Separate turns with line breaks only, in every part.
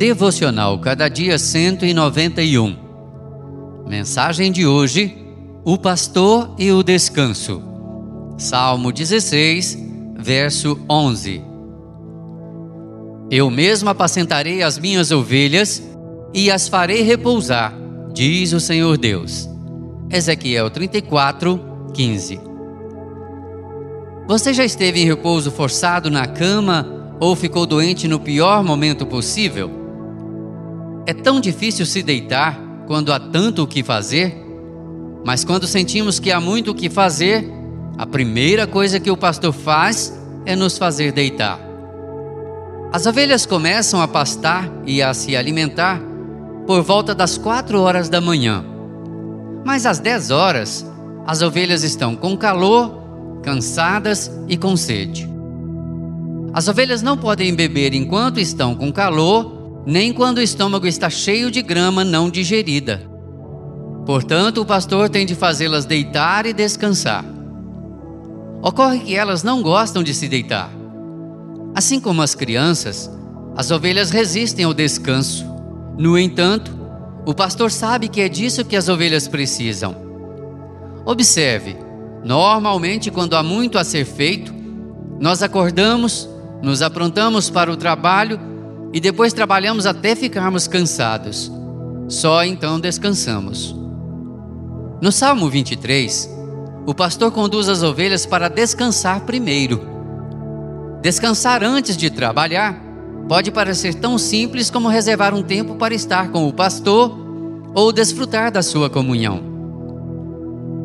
Devocional Cada Dia 191. Mensagem de hoje: O pastor e o descanso. Salmo 16, verso 11. Eu mesmo apacentarei as minhas ovelhas e as farei repousar, diz o Senhor Deus. Ezequiel 34, 15. Você já esteve em repouso forçado na cama ou ficou doente no pior momento possível? É tão difícil se deitar quando há tanto o que fazer, mas quando sentimos que há muito o que fazer, a primeira coisa que o pastor faz é nos fazer deitar. As ovelhas começam a pastar e a se alimentar por volta das quatro horas da manhã. Mas às dez horas, as ovelhas estão com calor cansadas e com sede. As ovelhas não podem beber enquanto estão com calor, nem quando o estômago está cheio de grama não digerida. Portanto, o pastor tem de fazê-las deitar e descansar. Ocorre que elas não gostam de se deitar. Assim como as crianças, as ovelhas resistem ao descanso. No entanto, o pastor sabe que é disso que as ovelhas precisam. Observe Normalmente, quando há muito a ser feito, nós acordamos, nos aprontamos para o trabalho e depois trabalhamos até ficarmos cansados. Só então descansamos. No Salmo 23, o pastor conduz as ovelhas para descansar primeiro. Descansar antes de trabalhar pode parecer tão simples como reservar um tempo para estar com o pastor ou desfrutar da sua comunhão.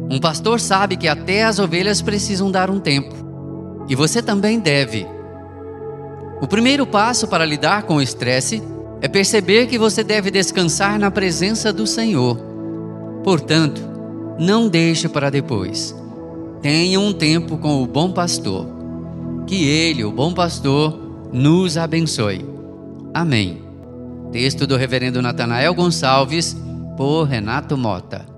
Um pastor sabe que até as ovelhas precisam dar um tempo. E você também deve. O primeiro passo para lidar com o estresse é perceber que você deve descansar na presença do Senhor. Portanto, não deixe para depois. Tenha um tempo com o bom pastor. Que ele, o bom pastor, nos abençoe. Amém. Texto do Reverendo Natanael Gonçalves, por Renato Mota.